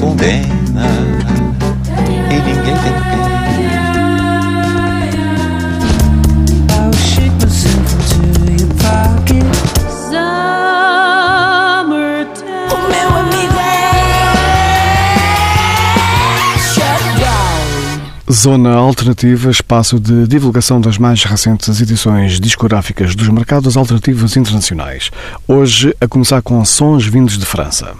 Condena e ninguém tem pena. É. Zona Alternativa, espaço de divulgação das mais recentes edições discográficas dos mercados alternativos internacionais. Hoje, a começar com sons vindos de França.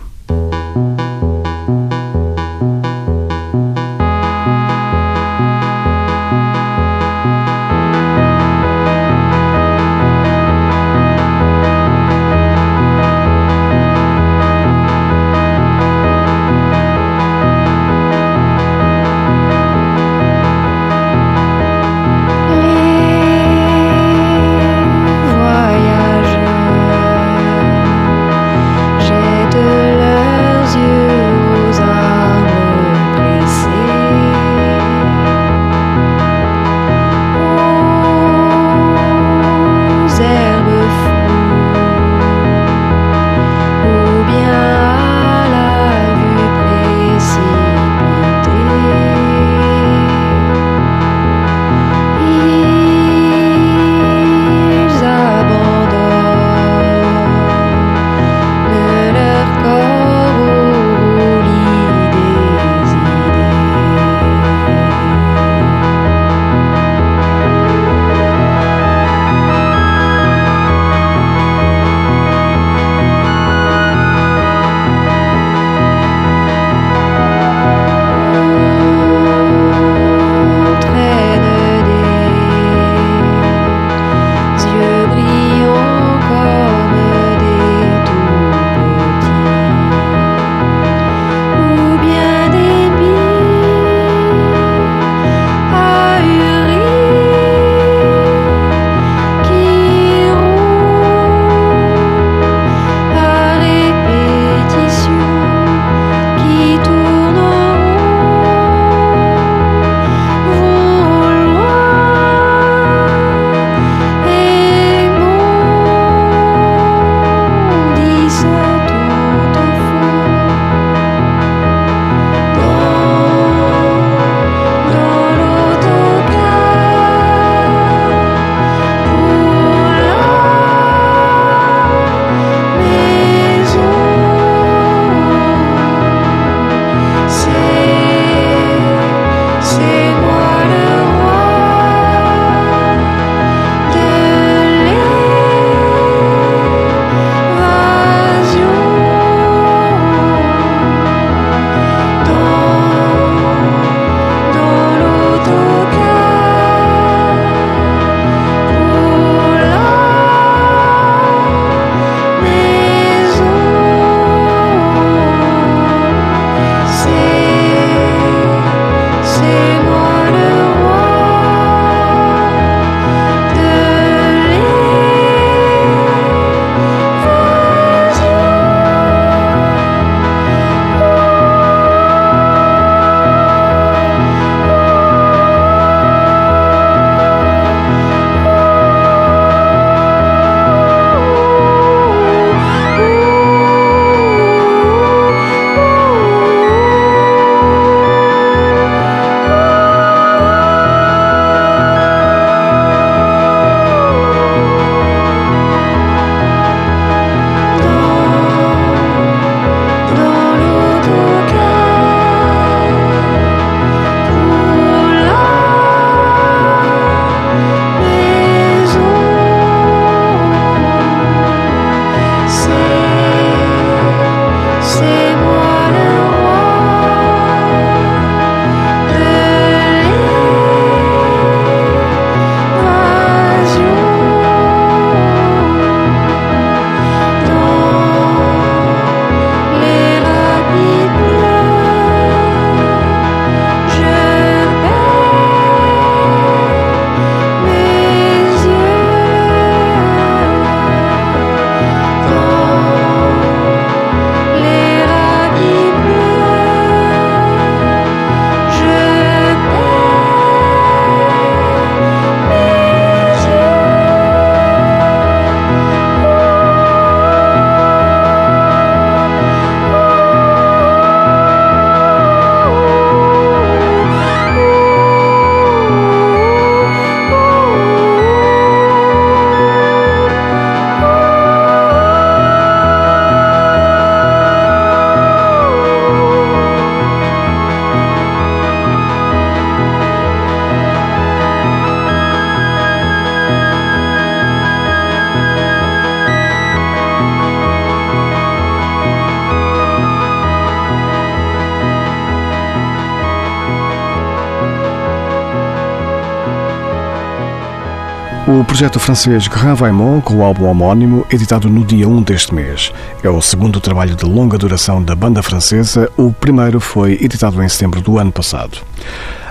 Projeto francês Grand Vaimont, com o álbum homónimo, editado no dia 1 deste mês. É o segundo trabalho de longa duração da banda francesa, o primeiro foi editado em setembro do ano passado.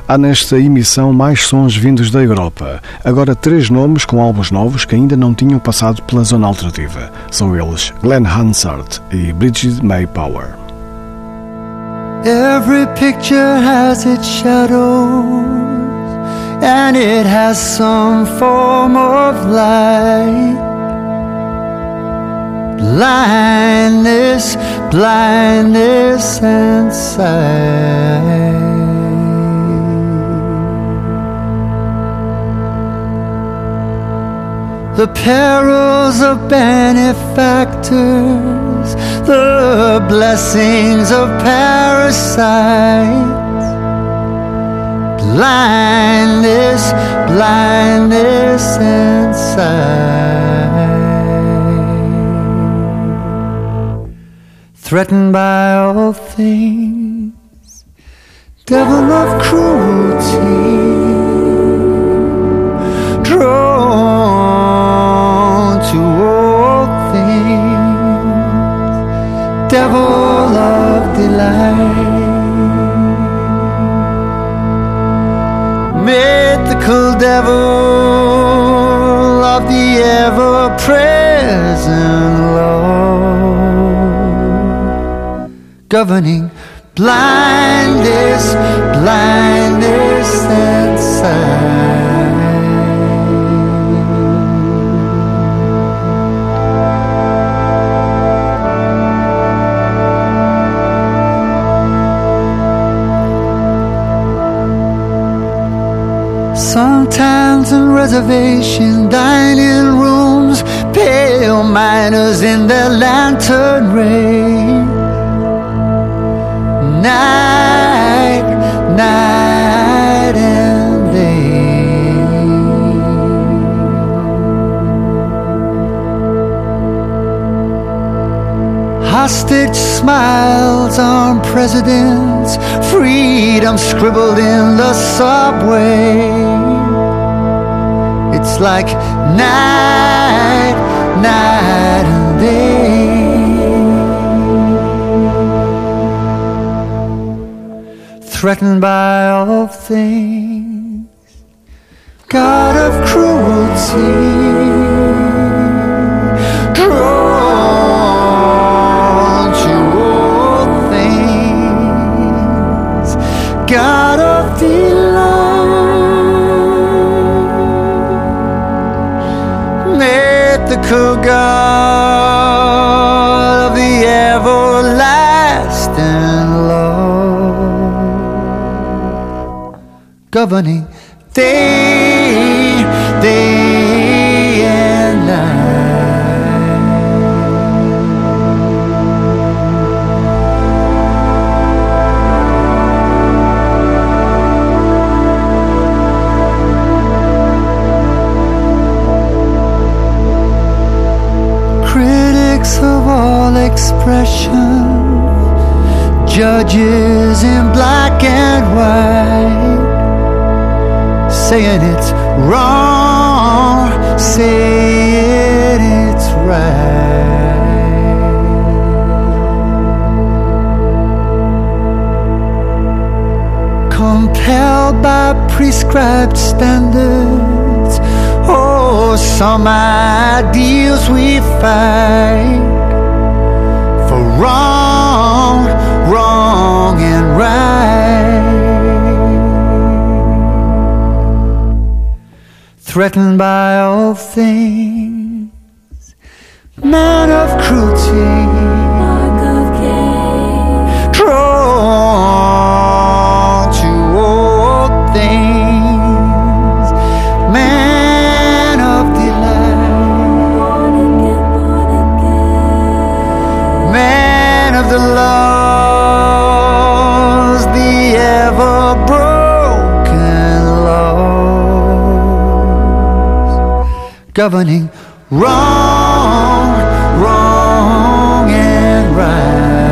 Há nesta emissão mais sons vindos da Europa. Agora três nomes com álbuns novos que ainda não tinham passado pela zona alternativa. São eles Glenn Hansard e Bridget May Power. Every picture has its shadows, and it has some form of light. Blindness, blindness, and sight. The perils of benefactors, the blessings of parasites. Blindness, blindness, sight. Threatened by all things, devil of cruelty. Drawn to all things, devil of delight, mythical devil of the ever present law governing blindness, blindness, and sight. Sometimes in reservation dining rooms, pale miners in their lantern rain. Night, night and day. Hostage smiles on presidents, freedom scribbled in the subway. It's like night, night and day. Threatened by all things, God of cruelty. Mythical God of the everlasting love, governing. Day, judges in black and white saying it's wrong, saying it's right. Compelled by prescribed standards, oh, some ideals we fight for wrong, wrong, and right. threatened by all things, man of cruelty, governing. Wrong, wrong and right.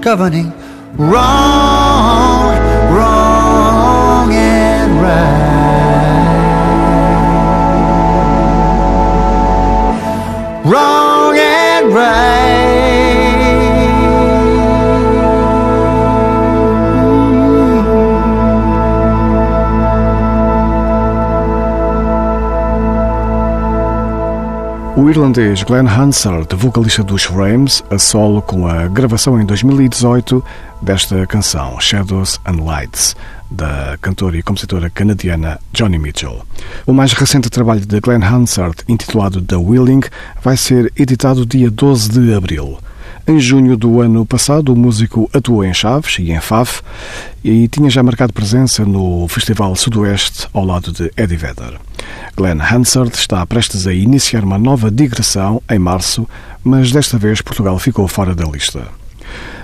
Governing. Wrong, wrong and Wrong O irlandês Glenn Hansard, vocalista dos Frames, a solo com a gravação em 2018 desta canção, Shadows and Lights, da cantora e compositora canadiana Johnny Mitchell. O mais recente trabalho de Glenn Hansard, intitulado The Willing, vai ser editado dia 12 de abril. Em junho do ano passado, o músico atuou em Chaves e em Faf e tinha já marcado presença no Festival Sudoeste ao lado de Eddie Vedder. Glenn Hansard está prestes a iniciar uma nova digressão em março, mas desta vez Portugal ficou fora da lista.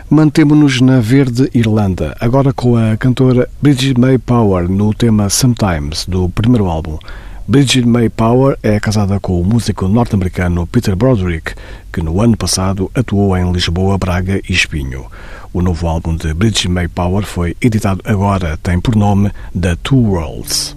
Mantemo-nos na Verde Irlanda, agora com a cantora Bridget May Power no tema Sometimes, do primeiro álbum. Bridget May Power é casada com o músico norte-americano Peter Broderick, que no ano passado atuou em Lisboa, Braga e Espinho. O novo álbum de Bridget May Power foi editado agora, tem por nome The Two Worlds.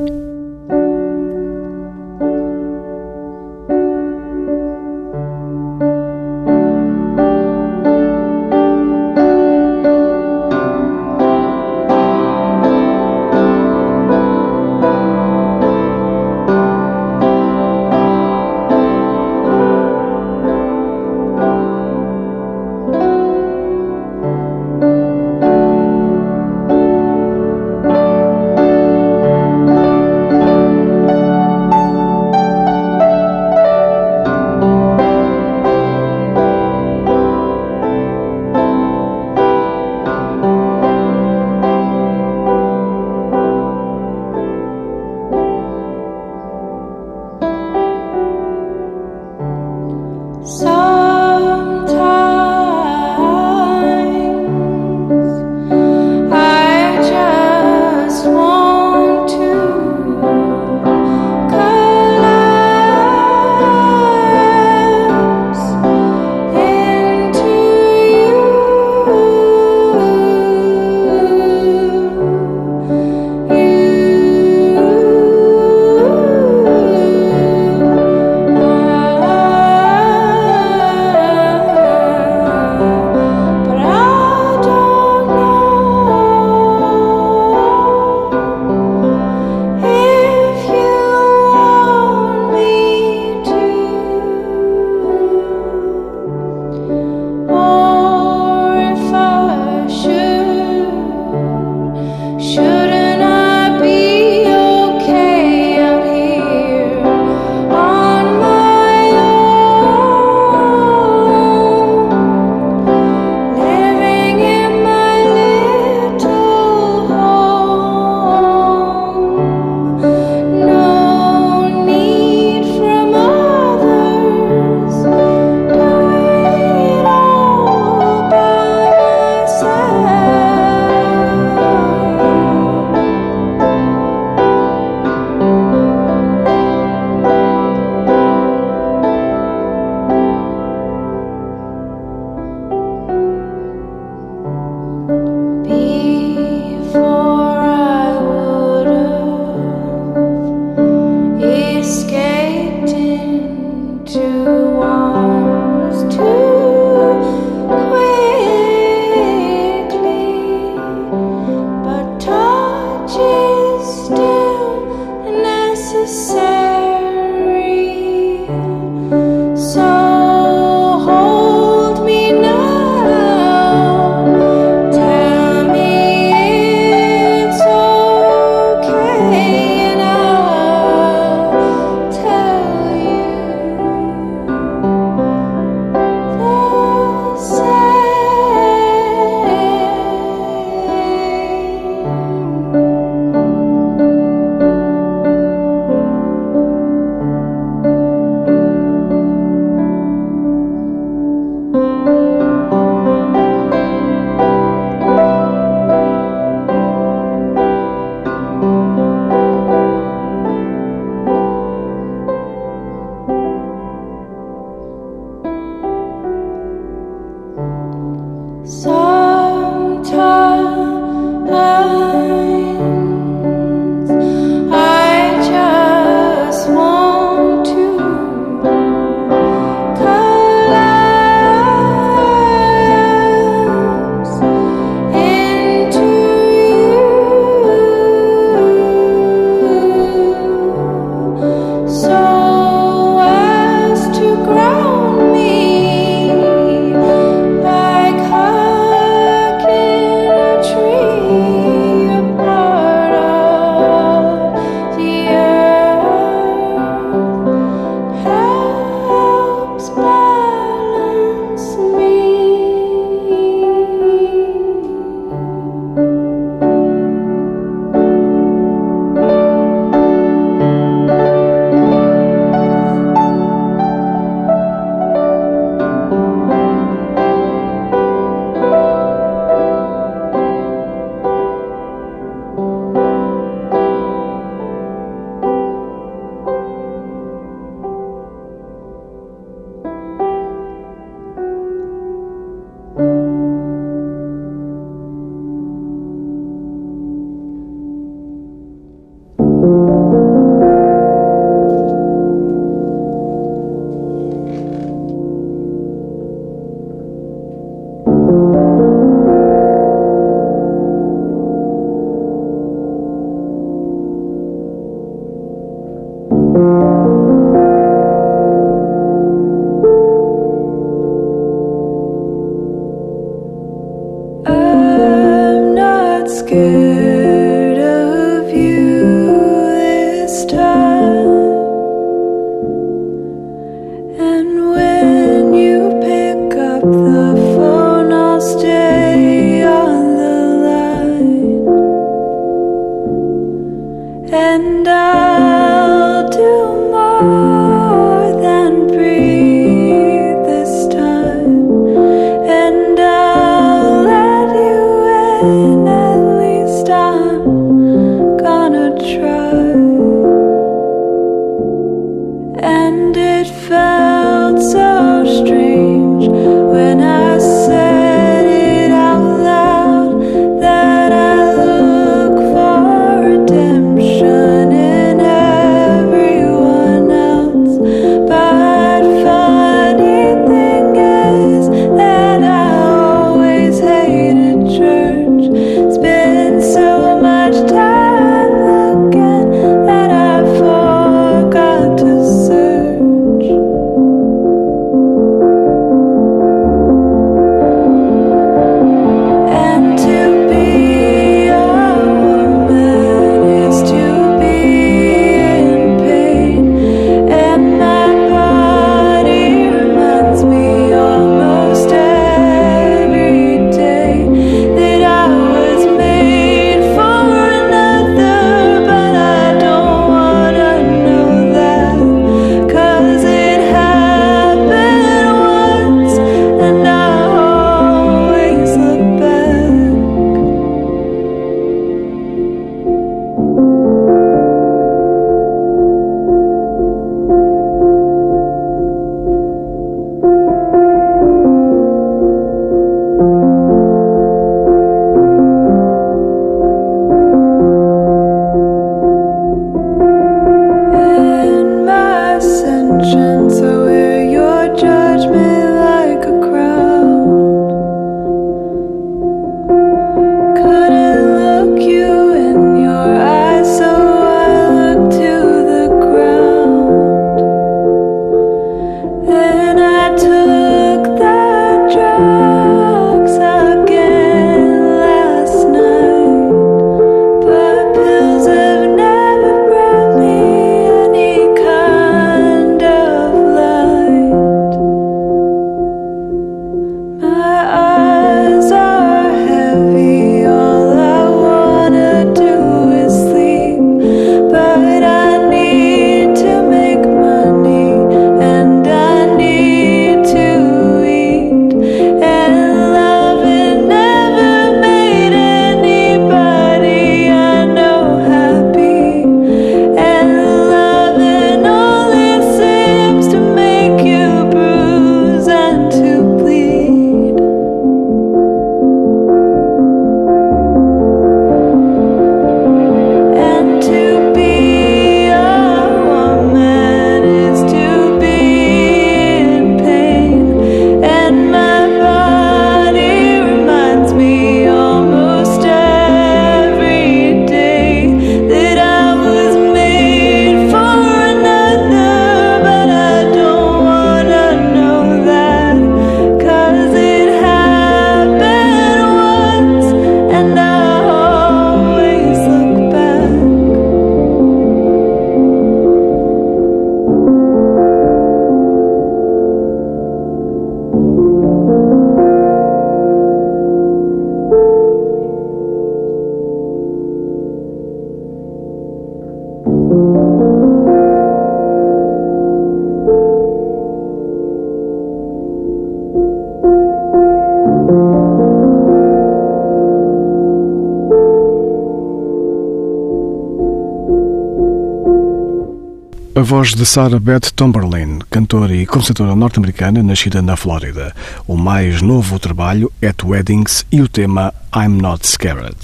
Voz de Sarah Beth Tomberlin, cantora e compositora norte-americana nascida na Flórida. O mais novo trabalho, At Weddings, e o tema I'm Not Scared.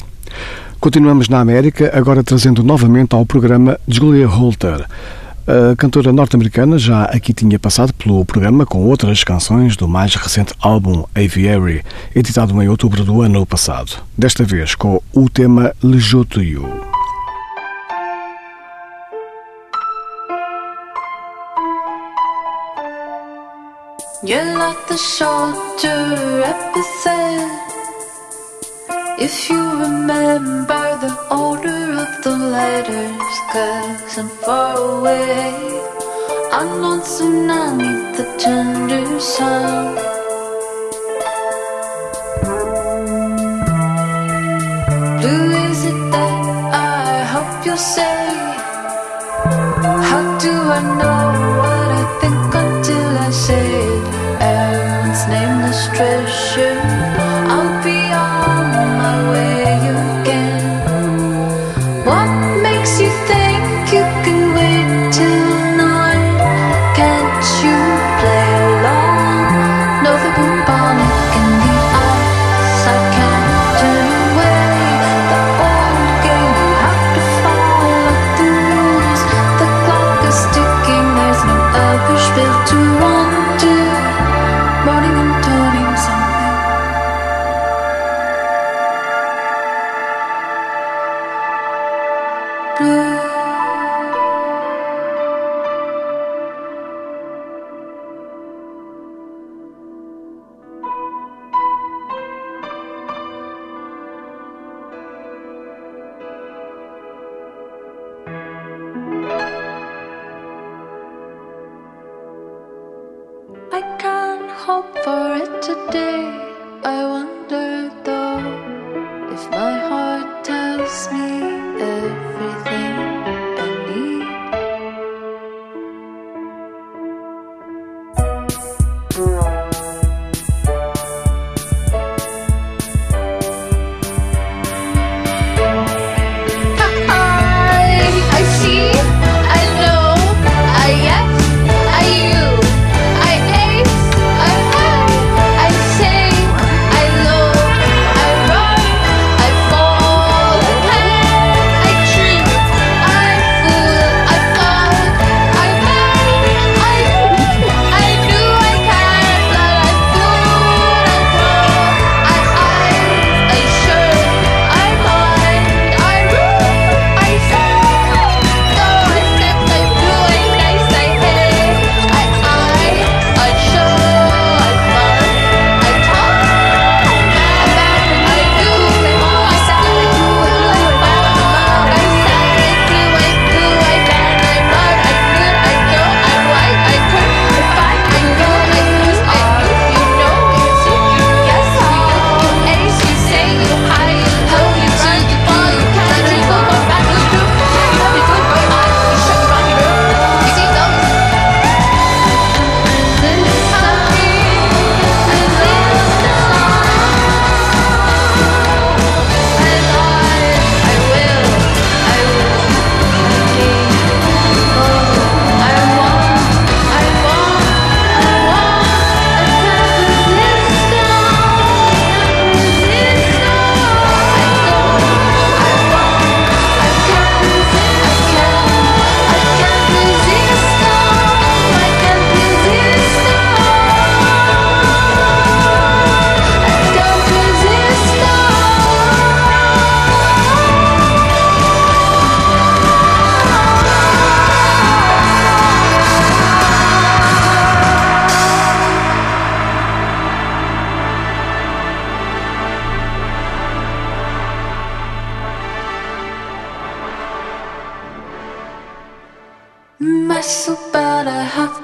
Continuamos na América, agora trazendo novamente ao programa Julia Holter. A cantora norte-americana já aqui tinha passado pelo programa com outras canções do mais recente álbum Aviary, editado em outubro do ano passado. Desta vez com o tema Le Jeu You. You're like the shorter episode. If you remember the order of the letters, cause I'm far away. I'm not tsunami, the tender sound. Blue is it that I hope you'll say? How do I know what I think until I say treasure.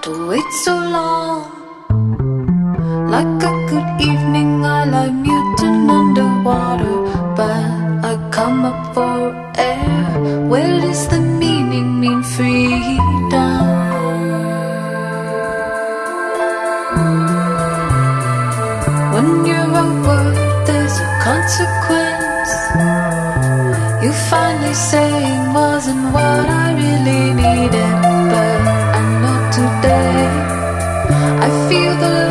To wait so long. Like a good evening, I lie mute and underwater, but I come up for air. Where does the meaning mean freedom? When you're a word, there's a consequence. You finally saying wasn't what I really needed, feel the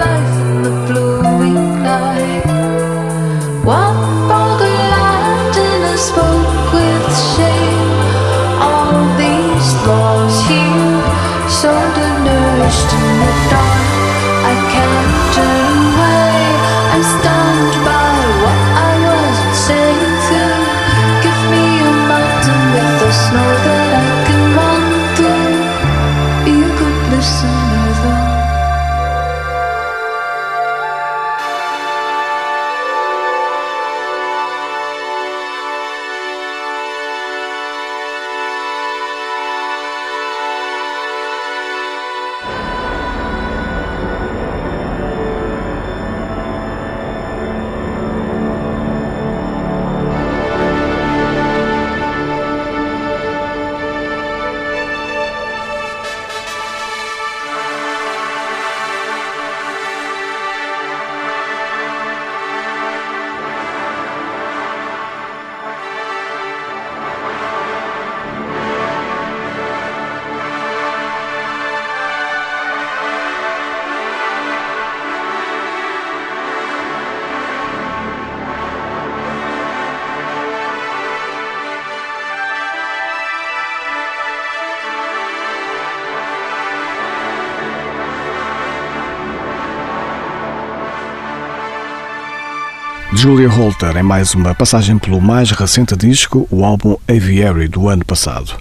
Julia Holter é mais uma passagem pelo mais recente disco, o álbum Aviary, do ano passado.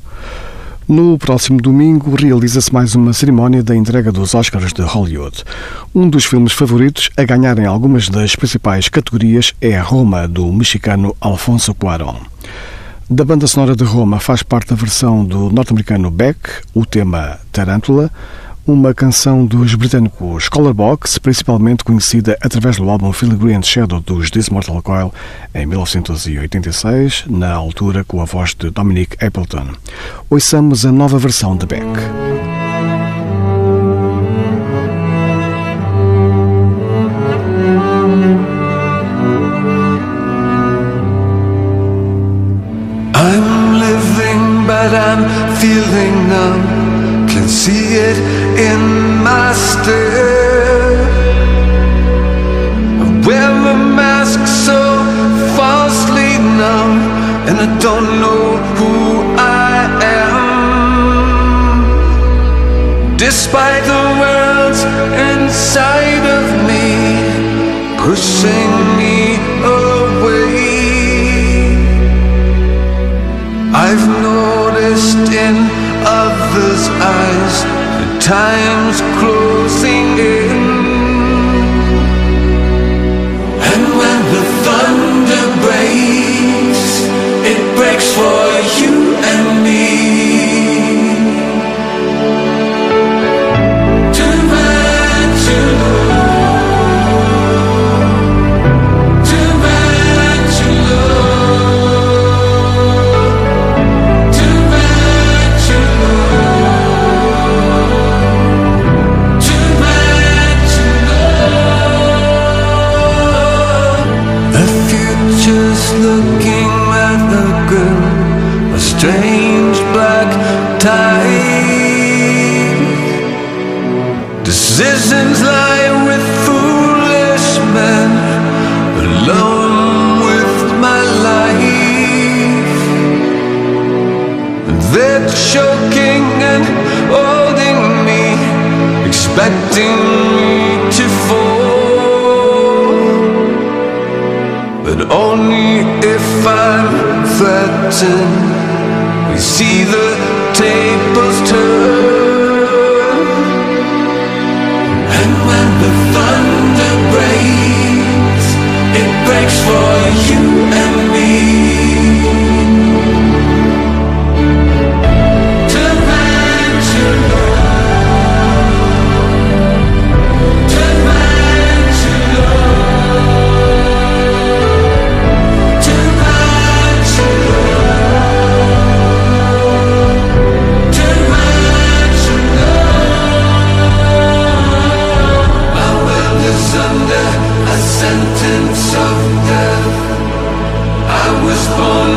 No próximo domingo realiza-se mais uma cerimónia da entrega dos Oscars de Hollywood. Um dos filmes favoritos a ganhar em algumas das principais categorias é Roma, do mexicano Alfonso Cuarón. Da banda sonora de Roma faz parte a versão do norte-americano Beck, o tema Tarântula, uma canção dos britânicos Colorbox, principalmente conhecida através do álbum Filigree and Shadow dos This Mortal Coil em 1986, na altura com a voz de Dominic Appleton. Ouçamos a nova versão de Beck. Feeling numb. Can see it in my stare. I wear a mask so falsely numb, and I don't know who I am. Despite the world's inside of me, pushing me away. I've noticed in others' eyes the time's closing in. And when the thunder breaks, it breaks for looking rather grim. A strange black tide. Decisions lie with foolish men. Alone with my life. They're choking and holding me, expecting we see the tables turn. Son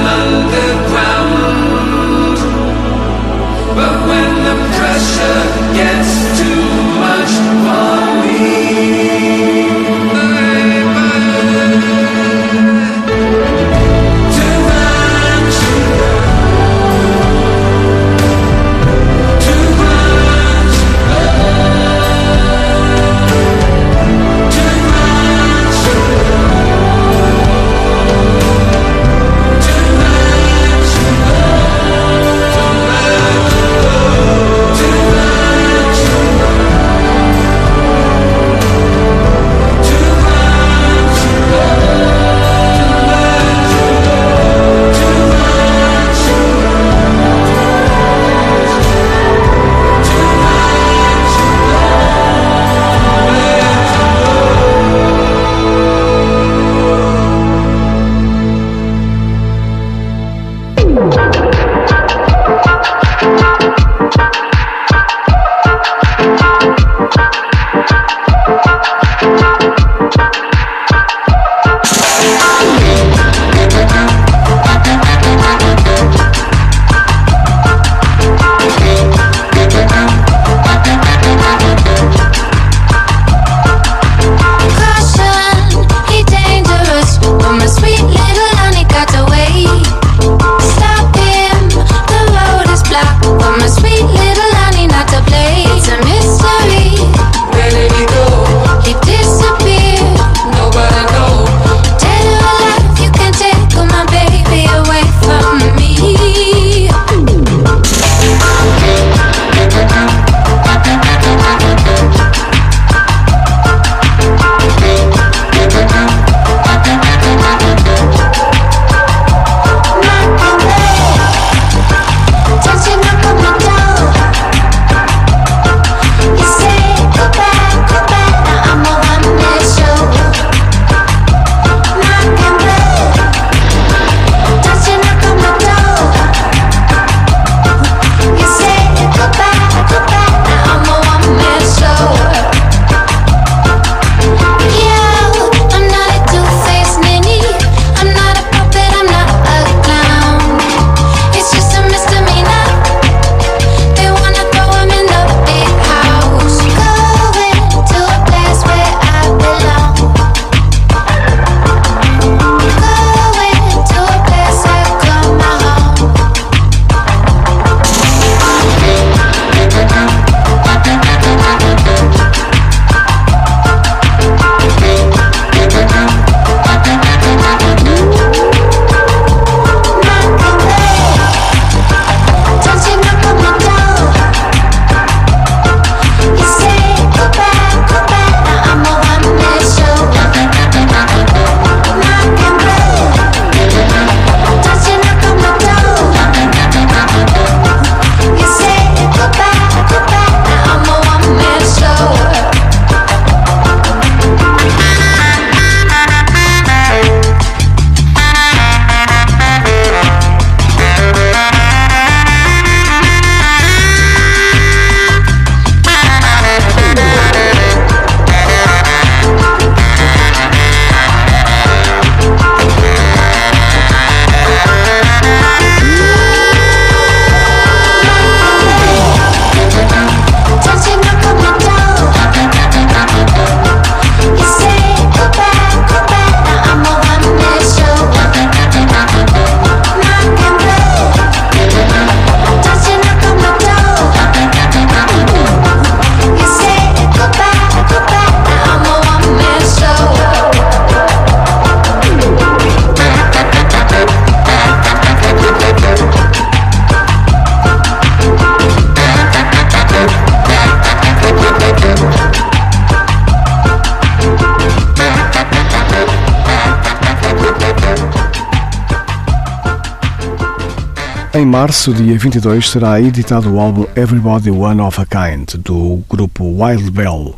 Em março, dia 22, será editado o álbum Everybody One of a Kind, do grupo Wild Bell,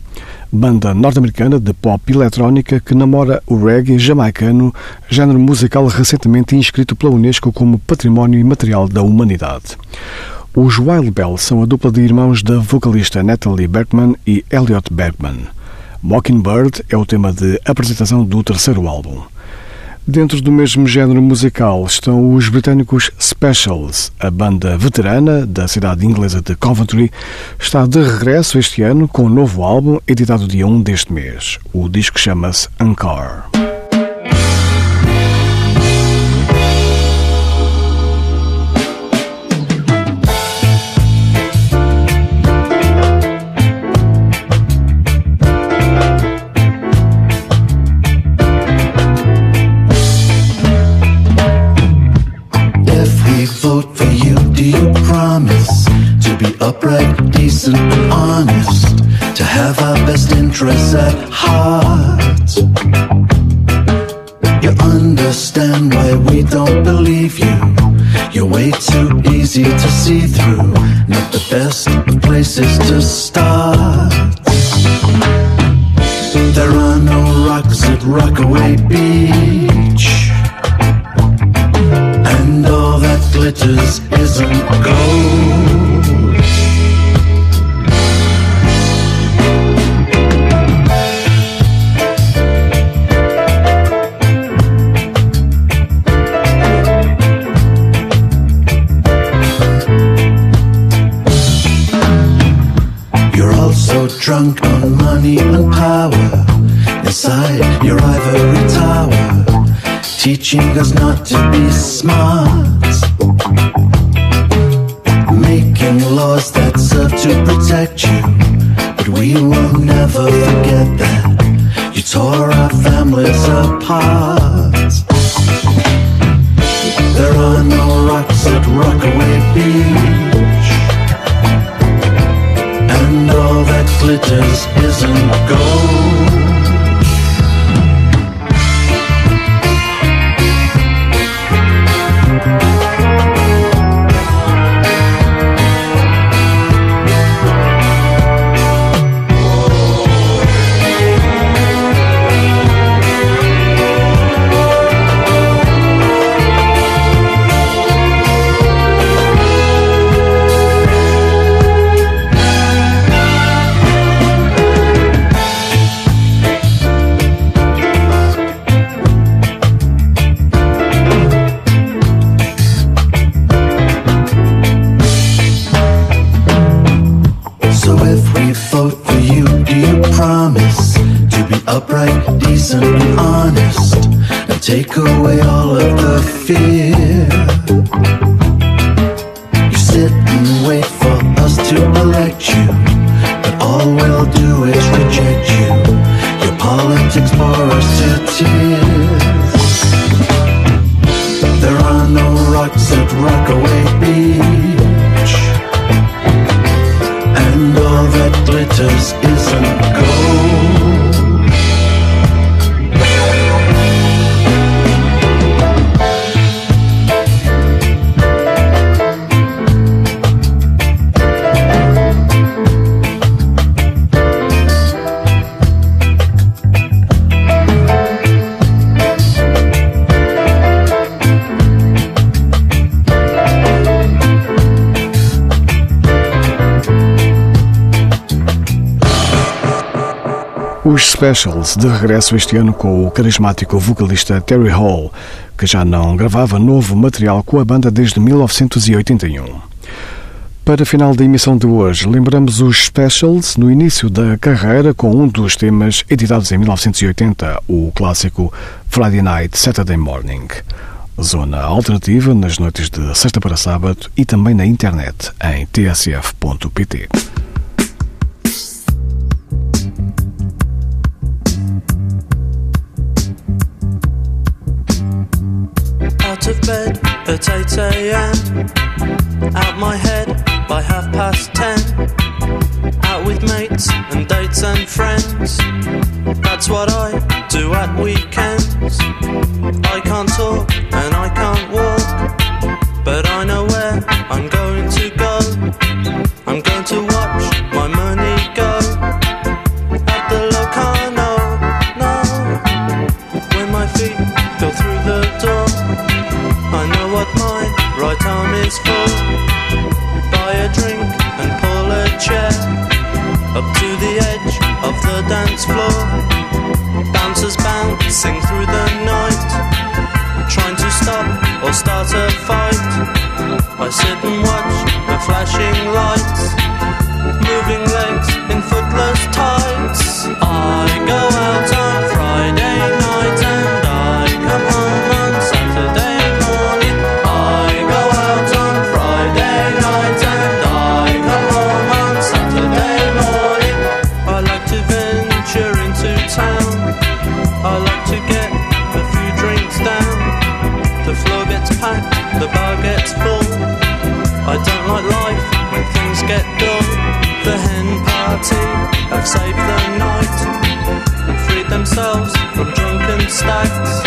banda norte-americana de pop eletrónica que namora o reggae jamaicano, género musical recentemente inscrito pela Unesco como Património Imaterial da Humanidade. Os Wild Bell são a dupla de irmãos da vocalista Natalie Bergman e Elliot Bergman. Mockingbird é o tema de apresentação do terceiro álbum. Dentro do mesmo género musical estão os britânicos Specials. A banda veterana da cidade inglesa de Coventry está de regresso este ano com um novo álbum editado dia 1 deste mês. O disco chama-se Encore. upright, decent, and honest, to have our best interests at heart. You understand why we don't believe you. You're way too easy to see through. Not the best places to start. There are no rocks at Rockaway Beach. And all that glitters Teaching us not to be smart. Making laws that serve to protect you. But we will never forget that You tore our families apart. There are no rocks at Rockaway Beach. And all that glitters isn't gold Os Specials de regresso este ano com o carismático vocalista Terry Hall, que já não gravava novo material com a banda desde 1981. Para a final da emissão de hoje, lembramos os Specials no início da carreira com um dos temas editados em 1980, o clássico Friday Night Saturday Morning. Zona alternativa nas noites de sexta para sábado e também na internet em tsf.pt. of bed at 8 a.m. Out my head by half past 10. Out with mates and dates and friends. That's what I do at weekends. I can't talk and I can't walk. But I know where I'm going to baseball. Buy a drink and pull a chair up to the edge of the dance floor. Bouncers bouncing through the night, trying to stop or start a fight. I sit and watch the flashing lights, moving legs in footless tights. I Start.